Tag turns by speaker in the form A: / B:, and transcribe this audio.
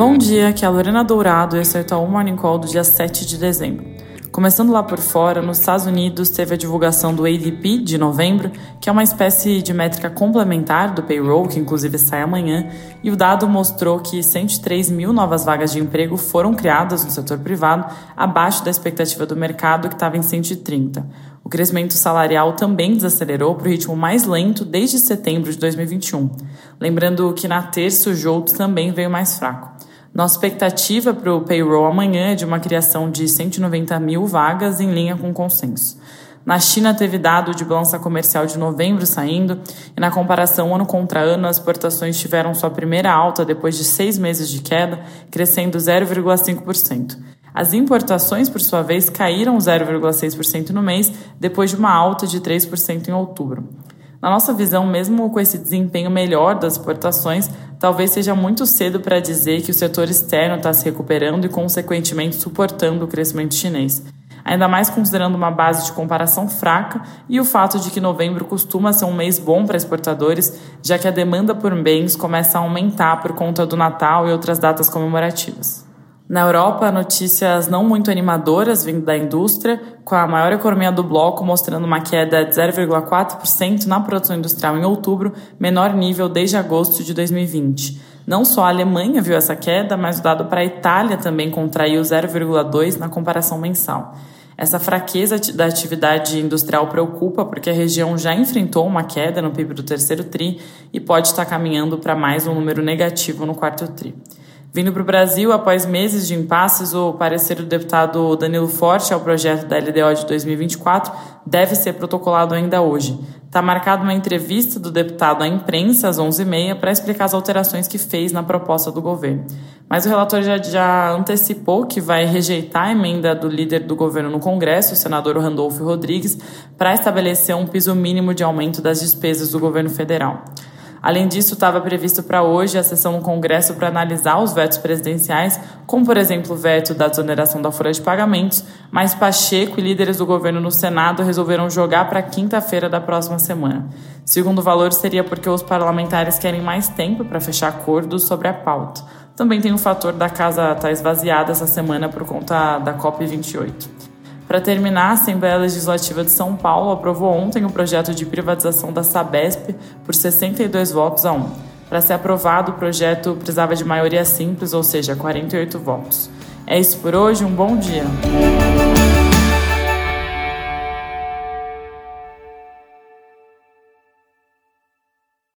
A: Bom dia, aqui é a Lorena Dourado e esse é o Morning Call do dia 7 de dezembro. Começando lá por fora, nos Estados Unidos teve a divulgação do ADP de novembro, que é uma espécie de métrica complementar do payroll, que inclusive sai amanhã, e o dado mostrou que 103 mil novas vagas de emprego foram criadas no setor privado, abaixo da expectativa do mercado, que estava em 130. O crescimento salarial também desacelerou para o ritmo mais lento desde setembro de 2021. Lembrando que na terça o JOLTS também veio mais fraco. Nossa expectativa para o payroll amanhã é de uma criação de 190 mil vagas em linha com o consenso. Na China teve dado de balança comercial de novembro saindo e na comparação ano contra ano as exportações tiveram sua primeira alta depois de seis meses de queda, crescendo 0,5%. As importações, por sua vez, caíram 0,6% no mês, depois de uma alta de 3% em outubro. Na nossa visão, mesmo com esse desempenho melhor das exportações, talvez seja muito cedo para dizer que o setor externo está se recuperando e, consequentemente, suportando o crescimento chinês. Ainda mais considerando uma base de comparação fraca e o fato de que novembro costuma ser um mês bom para exportadores, já que a demanda por bens começa a aumentar por conta do Natal e outras datas comemorativas. Na Europa, notícias não muito animadoras vindo da indústria, com a maior economia do bloco mostrando uma queda de 0,4% na produção industrial em outubro, menor nível desde agosto de 2020. Não só a Alemanha viu essa queda, mas o dado para a Itália também contraiu 0,2% na comparação mensal. Essa fraqueza da atividade industrial preocupa porque a região já enfrentou uma queda no PIB do terceiro TRI e pode estar caminhando para mais um número negativo no quarto TRI. Vindo para o Brasil, após meses de impasses, o parecer do deputado Danilo Forte ao projeto da LDO de 2024 deve ser protocolado ainda hoje. Está marcada uma entrevista do deputado à imprensa às 11h30 para explicar as alterações que fez na proposta do governo. Mas o relator já, já antecipou que vai rejeitar a emenda do líder do governo no Congresso, o senador Randolfo Rodrigues, para estabelecer um piso mínimo de aumento das despesas do governo federal. Além disso, estava previsto para hoje a sessão no Congresso para analisar os vetos presidenciais, como, por exemplo, o veto da desoneração da folha de pagamentos, mas Pacheco e líderes do governo no Senado resolveram jogar para quinta-feira da próxima semana. Segundo valor, seria porque os parlamentares querem mais tempo para fechar acordos sobre a pauta. Também tem o fator da casa estar tá esvaziada essa semana por conta da COP28. Para terminar, a Assembleia Legislativa de São Paulo aprovou ontem o projeto de privatização da Sabesp por 62 votos a 1. Para ser aprovado, o projeto precisava de maioria simples, ou seja, 48 votos. É isso por hoje, um bom dia.